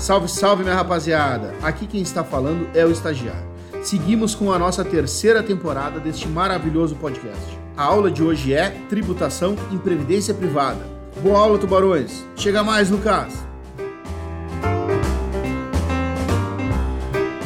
Salve, salve, minha rapaziada! Aqui quem está falando é o estagiário. Seguimos com a nossa terceira temporada deste maravilhoso podcast. A aula de hoje é Tributação em Previdência Privada. Boa aula, tubarões! Chega mais, Lucas!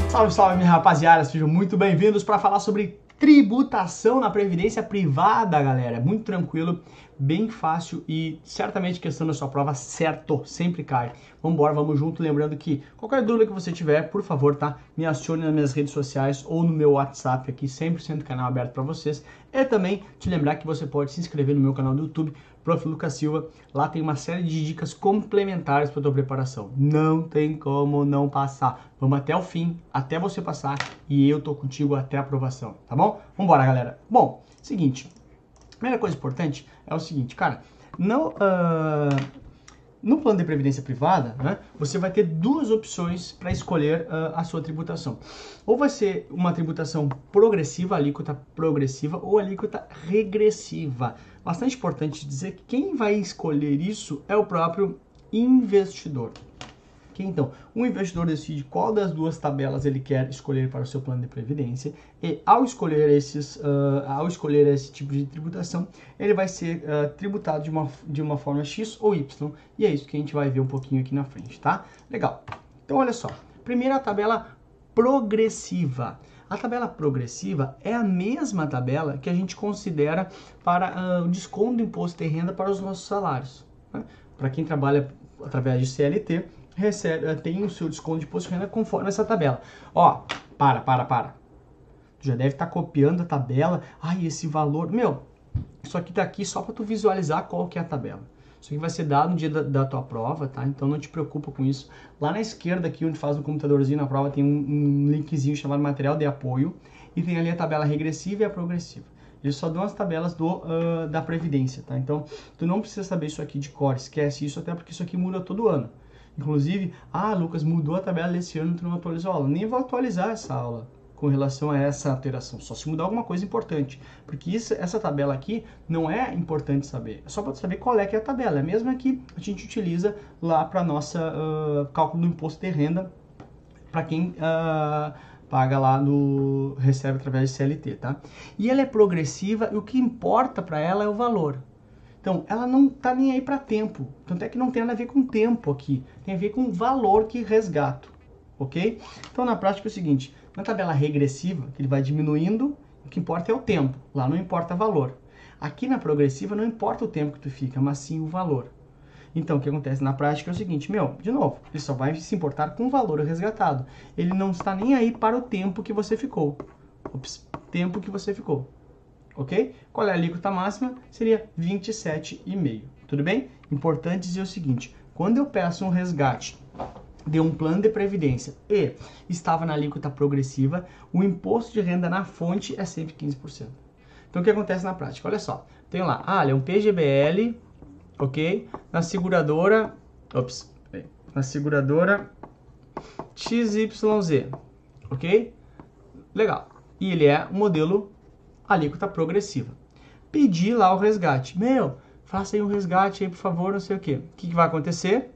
Salve, salve, minha rapaziada! Sejam muito bem-vindos para falar sobre tributação na previdência privada, galera. Muito tranquilo, bem fácil e certamente questão da sua prova certo, sempre cai. Vamos embora, vamos junto, lembrando que qualquer dúvida que você tiver, por favor, tá? Me acione nas minhas redes sociais ou no meu WhatsApp aqui, 100% canal aberto para vocês. E também te lembrar que você pode se inscrever no meu canal do YouTube Prof. Lucas Silva. Lá tem uma série de dicas complementares para tua preparação. Não tem como não passar. Vamos até o fim, até você passar e eu tô contigo até a aprovação, tá bom? Vambora, galera. Bom, seguinte. Primeira coisa importante é o seguinte, cara. Não, uh, no plano de previdência privada, né, você vai ter duas opções para escolher uh, a sua tributação. Ou vai ser uma tributação progressiva, alíquota progressiva, ou alíquota regressiva. Bastante importante dizer que quem vai escolher isso é o próprio investidor. Então, o investidor decide qual das duas tabelas ele quer escolher para o seu plano de previdência e ao escolher esses, uh, ao escolher esse tipo de tributação, ele vai ser uh, tributado de uma, de uma forma X ou Y e é isso que a gente vai ver um pouquinho aqui na frente, tá? Legal. Então, olha só. Primeira tabela progressiva. A tabela progressiva é a mesma tabela que a gente considera para uh, o desconto do imposto de renda para os nossos salários. Né? Para quem trabalha através de CLT, recebe, eh, tem o seu desconto de imposto de renda conforme essa tabela. Ó, para, para, para. Tu já deve estar tá copiando a tabela. Ai, esse valor. Meu, isso aqui tá aqui só para tu visualizar qual que é a tabela. Isso aqui vai ser dado no dia da, da, tua prova, tá? Então não te preocupa com isso. Lá na esquerda, aqui onde faz o computadorzinho na prova, tem um, um linkzinho chamado material de apoio. E tem ali a tabela regressiva e a progressiva. Eles só dão as tabelas do, uh, da Previdência, tá? Então, tu não precisa saber isso aqui de cor, esquece isso, até porque isso aqui muda todo ano. Inclusive, ah, Lucas, mudou a tabela desse ano, tu não atualizou a aula. Nem vou atualizar essa aula com relação a essa alteração, só se mudar alguma coisa importante. Porque isso, essa tabela aqui não é importante saber, é só para saber qual é que é a tabela. É a mesma que a gente utiliza lá para nossa uh, cálculo do imposto de renda para quem uh, paga lá no recebe através de CLT, tá? E ela é progressiva e o que importa para ela é o valor. Então, ela não está nem aí para tempo. Tanto é que não tem nada a ver com tempo aqui. Tem a ver com valor que resgato. Ok? Então, na prática é o seguinte. Na tabela regressiva, que ele vai diminuindo, o que importa é o tempo. Lá não importa valor. Aqui na progressiva não importa o tempo que tu fica, mas sim o valor. Então, o que acontece na prática é o seguinte, meu, de novo, ele só vai se importar com o valor resgatado. Ele não está nem aí para o tempo que você ficou. Ops, tempo que você ficou ok? Qual é a alíquota máxima? Seria 27,5, tudo bem? Importante dizer o seguinte, quando eu peço um resgate de um plano de previdência e estava na alíquota progressiva, o imposto de renda na fonte é sempre 15%. Então o que acontece na prática? Olha só, tem lá, ah, é um PGBL, ok? Na seguradora, ops, na seguradora XYZ, ok? Legal. E ele é modelo alíquota progressiva. Pedir lá o resgate. Meu, faça aí um resgate aí, por favor, não sei o quê. O que, que vai acontecer?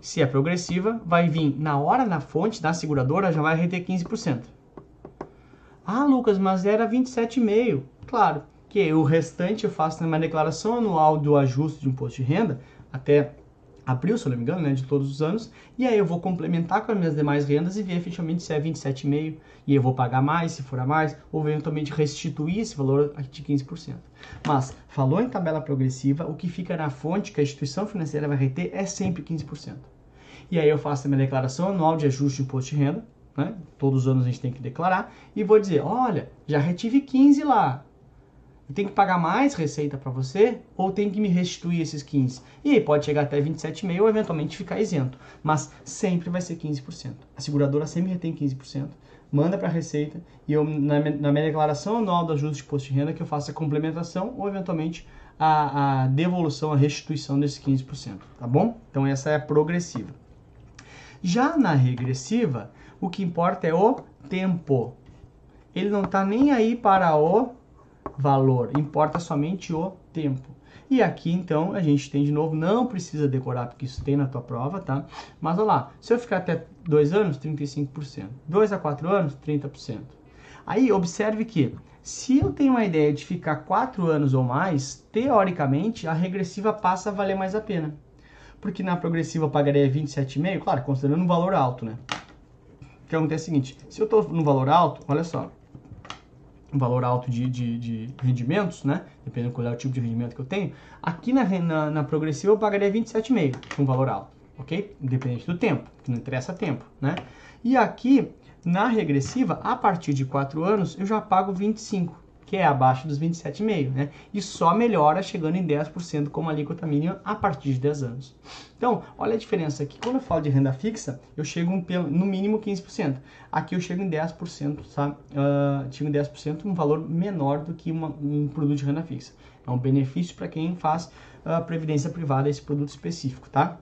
Se é progressiva, vai vir na hora na fonte da seguradora, já vai reter 15%. Ah, Lucas, mas era 27,5%. Claro, que o restante eu faço na minha declaração anual do ajuste de imposto de renda até abril, se eu não me engano, né, de todos os anos, e aí eu vou complementar com as minhas demais rendas e ver efetivamente se é 27,5 e eu vou pagar mais, se for a mais, ou eventualmente restituir esse valor de 15%. Mas, falou em tabela progressiva, o que fica na fonte que a instituição financeira vai reter é sempre 15%. E aí eu faço a minha declaração anual de ajuste de imposto de renda, né? Todos os anos a gente tem que declarar, e vou dizer, olha, já retive 15 lá, eu tenho que pagar mais receita para você ou tem que me restituir esses 15? E aí pode chegar até 27,5 ou eventualmente ficar isento, mas sempre vai ser 15%. A seguradora sempre retém 15%, manda para a receita e eu na, na, minha declaração anual do ajuste de imposto de renda que eu faço a complementação ou eventualmente a, a devolução, a restituição desses 15%, tá bom? Então essa é a progressiva. Já na regressiva, o que importa é o tempo. Ele não está nem aí para o valor, importa somente o tempo. E aqui, então, a gente tem de novo, não precisa decorar, porque isso tem na tua prova, tá? Mas olha lá, se eu ficar até 2 anos, 35%. 2 a 4 anos, 30%. Aí, observe que, se eu tenho uma ideia de ficar 4 anos ou mais, teoricamente, a regressiva passa a valer mais a pena. Porque na progressiva eu pagaria 27,5, claro, considerando um valor alto, né? O que acontece é o seguinte, se eu estou no valor alto, olha só, um valor alto de, de, de, rendimentos, né? Dependendo qual é o tipo de rendimento que eu tenho. Aqui na, na, na progressiva eu pagaria 27,5, um valor alto, ok? Independente do tempo, que não interessa tempo, né? E aqui na regressiva, a partir de 4 anos, eu já pago 25 que é abaixo dos 27,5%, né? E só melhora chegando em 10% como alíquota mínima a partir de 10 anos. Então, olha a diferença aqui. Quando eu falo de renda fixa, eu chego no mínimo 15%. Aqui eu chego em 10%, sabe? Uh, em 10%, um valor menor do que uma, um produto de renda fixa. É um benefício para quem faz uh, previdência privada, esse produto específico, tá?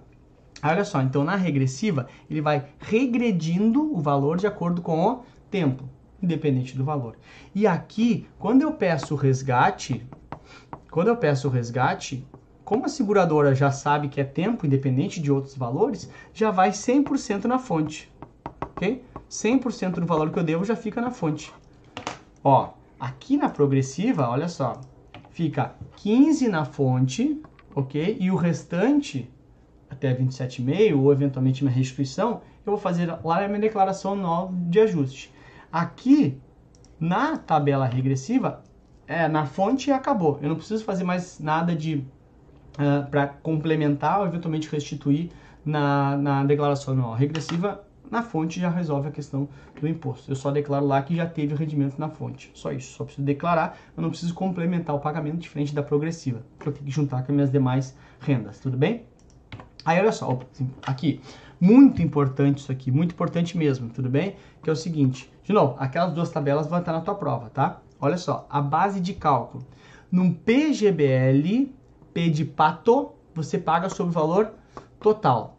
Olha só, então na regressiva, ele vai regredindo o valor de acordo com o tempo independente do valor. E aqui, quando eu peço o resgate, quando eu peço o resgate, como a seguradora já sabe que é tempo independente de outros valores, já vai 100% na fonte, ok? 100% do valor que eu devo já fica na fonte. Ó, aqui na progressiva, olha só, fica 15 na fonte, ok? E o restante, até 27,5 ou eventualmente uma restituição, eu vou fazer lá na minha declaração nova de ajuste. Aqui, na tabela regressiva, é, na fonte acabou. Eu não preciso fazer mais nada de uh, ah, para complementar ou eventualmente restituir na, na declaração anual regressiva. Na fonte já resolve a questão do imposto. Eu só declaro lá que já teve o rendimento na fonte. Só isso. Só preciso declarar. Eu não preciso complementar o pagamento diferente da progressiva. Que eu tenho que juntar com as minhas demais rendas. Tudo bem? Aí olha só, aqui, muito importante isso aqui, muito importante mesmo, tudo bem? Que é o seguinte, de novo, aquelas duas tabelas vão estar na tua prova, tá? Olha só, a base de cálculo. Num PGBL, P de pato, você paga sobre o valor total.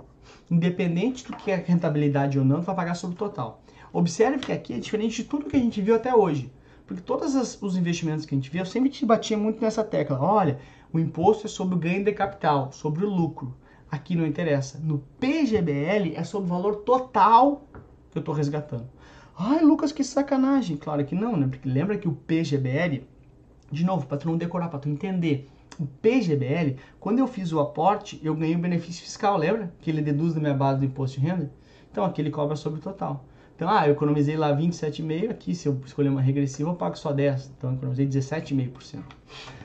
Independente do que é rentabilidade ou não, tu vai pagar sobre o total. Observe que aqui é diferente de tudo que a gente viu até hoje. Porque todos os investimentos que a gente viu, eu sempre te batia muito nessa tecla. Olha, o imposto é sobre o ganho de capital, sobre o lucro. Aqui não interessa. No PGBL é sobre o valor total que eu estou resgatando. Ai, Lucas, que sacanagem. Claro que não, né? Porque lembra que o PGBL, de novo, para tu não decorar, para tu entender, o PGBL, quando eu fiz o aporte, eu ganhei o benefício fiscal, lembra? Que ele deduz da minha base do imposto de renda. Então aqui ele cobra sobre o total. Então, ah, eu economizei lá 27,5%, aqui se eu escolher uma regressiva eu pago só 10%, então eu economizei 17,5%.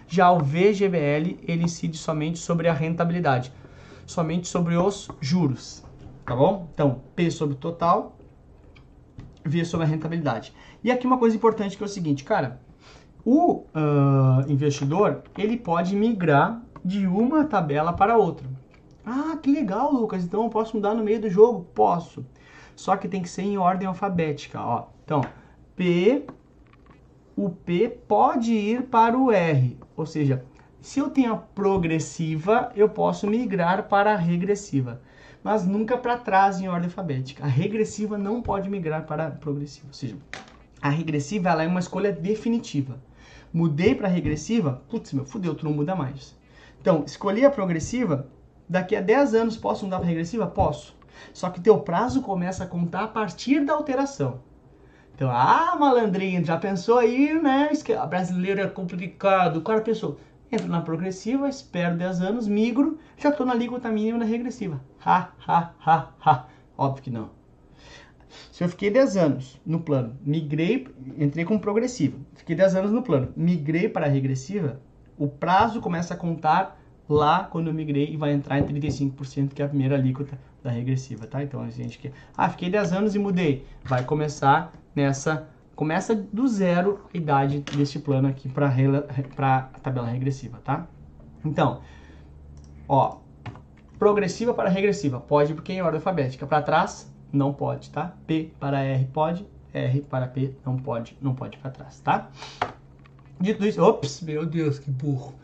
Já o VGBL, ele incide somente sobre a rentabilidade, somente sobre os juros, tá bom? Então, P sobre total, ver sobre a rentabilidade. E aqui uma coisa importante que é o seguinte, cara, o uh, investidor ele pode migrar de uma tabela para outra. Ah, que legal, Lucas. Então eu posso mudar no meio do jogo? Posso. Só que tem que ser em ordem alfabética, ó. Então, P, o P pode ir para o R, ou seja, se eu tenho a progressiva, eu posso migrar para a regressiva mas nunca para trás em ordem alfabética. A regressiva não pode migrar para a progressiva, ou seja, a regressiva ela é uma escolha definitiva. Mudei para regressiva, putz, meu, fudeu, tu não muda mais. Então, escolhi a progressiva, daqui a 10 anos posso mudar para regressiva? Posso. Só que teu prazo começa a contar a partir da alteração. Então, ah, malandrinho, já pensou aí, né? Brasileiro é complicado. O cara pensou, entro na progressiva, espero 10 anos, migro, já estou na alíquota mínima da regressiva. Ha, ha, ha, ha. Óbvio que não. Se eu fiquei 10 anos no plano, migrei, entrei com progressiva, fiquei 10 anos no plano, migrei para a regressiva, o prazo começa a contar lá quando eu migrei e vai entrar em 35%, que é a primeira alíquota da regressiva, tá? Então a gente que ah, fiquei 10 anos e mudei, vai começar nessa começa do zero a idade desse plano aqui para a tabela regressiva, tá? Então, ó, progressiva para regressiva, pode porque é em ordem alfabética. Para trás, não pode, tá? P para R pode, R para P não pode, não pode para trás, tá? Dito isso, ops, meu Deus, que burro.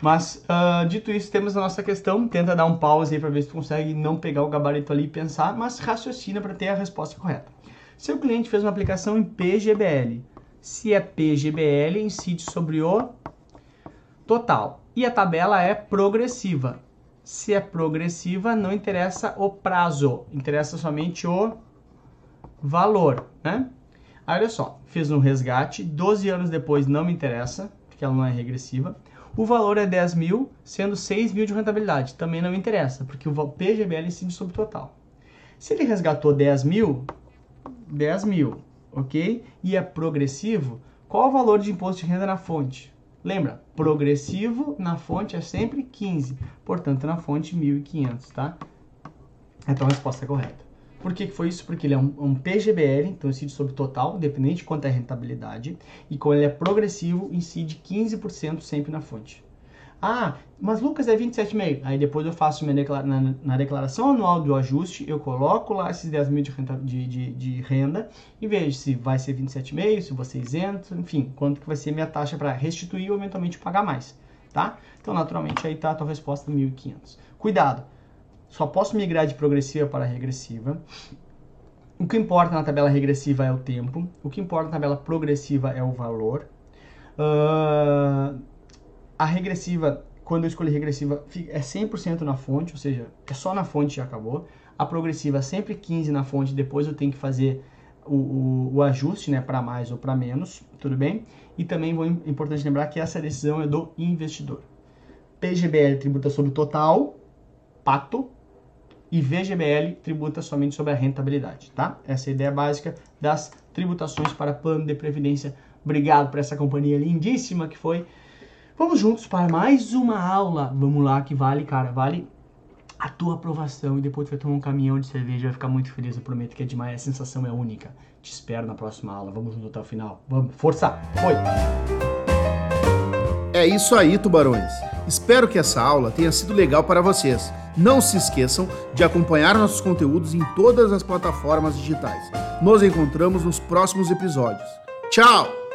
Mas, uh, dito isso, temos a nossa questão. Tenta dar um pause aí para ver se tu consegue não pegar o gabarito ali e pensar, mas raciocina para ter a resposta correta. Seu cliente fez uma aplicação em PGBL. Se é PGBL, incide sobre o total. E a tabela é progressiva. Se é progressiva, não interessa o prazo, interessa somente o valor, né? Aí olha só, fez um resgate, 12 anos depois não me interessa, porque ela não é regressiva. O valor é 10 mil, sendo 6 mil de rentabilidade. Também não me interessa, porque o PGBL incide sobre o total. Se ele resgatou 10 mil, 10 mil, ok? E é progressivo, qual o valor de imposto de renda na fonte? Lembra, progressivo na fonte é sempre 15, portanto na fonte 1.500, tá? Então a resposta é correta. Por que, foi isso? Porque ele é um, um PGBL, então incide sobre total, independente de quanto é a rentabilidade, e como ele é progressivo, incide 15% sempre na fonte. Ah, mas Lucas é 27,5. Aí depois eu faço minha declara na, na, declaração anual do ajuste, eu coloco lá esses 10 mil de, renta, de, de, de renda e vejo se vai ser 27,5, se você isento, enfim, quanto que vai ser minha taxa para restituir ou eventualmente pagar mais, tá? Então, naturalmente, aí tá a tua resposta 1.500. Cuidado, só posso migrar de progressiva para regressiva. O que importa na tabela regressiva é o tempo. O que importa na tabela progressiva é o valor. Uh, a regressiva, quando eu escolhi regressiva, é 100% na fonte, ou seja, é só na fonte e acabou. A progressiva é sempre 15 na fonte, depois eu tenho que fazer o, o, o ajuste né, para mais ou para menos, tudo bem? E também é importante lembrar que essa decisão é do investidor. PGBL tributa sobre o total, pato, e VGBL tributa somente sobre a rentabilidade, tá? Essa é a ideia básica das tributações para plano de previdência. Obrigado por essa companhia lindíssima que foi. Vamos juntos para mais uma aula. Vamos lá, que vale, cara, vale a tua aprovação e depois tu vai tomar um caminhão de cerveja, vai ficar muito feliz, eu prometo que é demais, a sensação é única. Te espero na próxima aula. Vamos junto até o final. Vamos, força. Foi. É isso aí, tubarões. Espero que essa aula tenha sido legal para vocês. Não se esqueçam de acompanhar nossos conteúdos em todas as plataformas digitais. Nos encontramos nos próximos episódios. Tchau!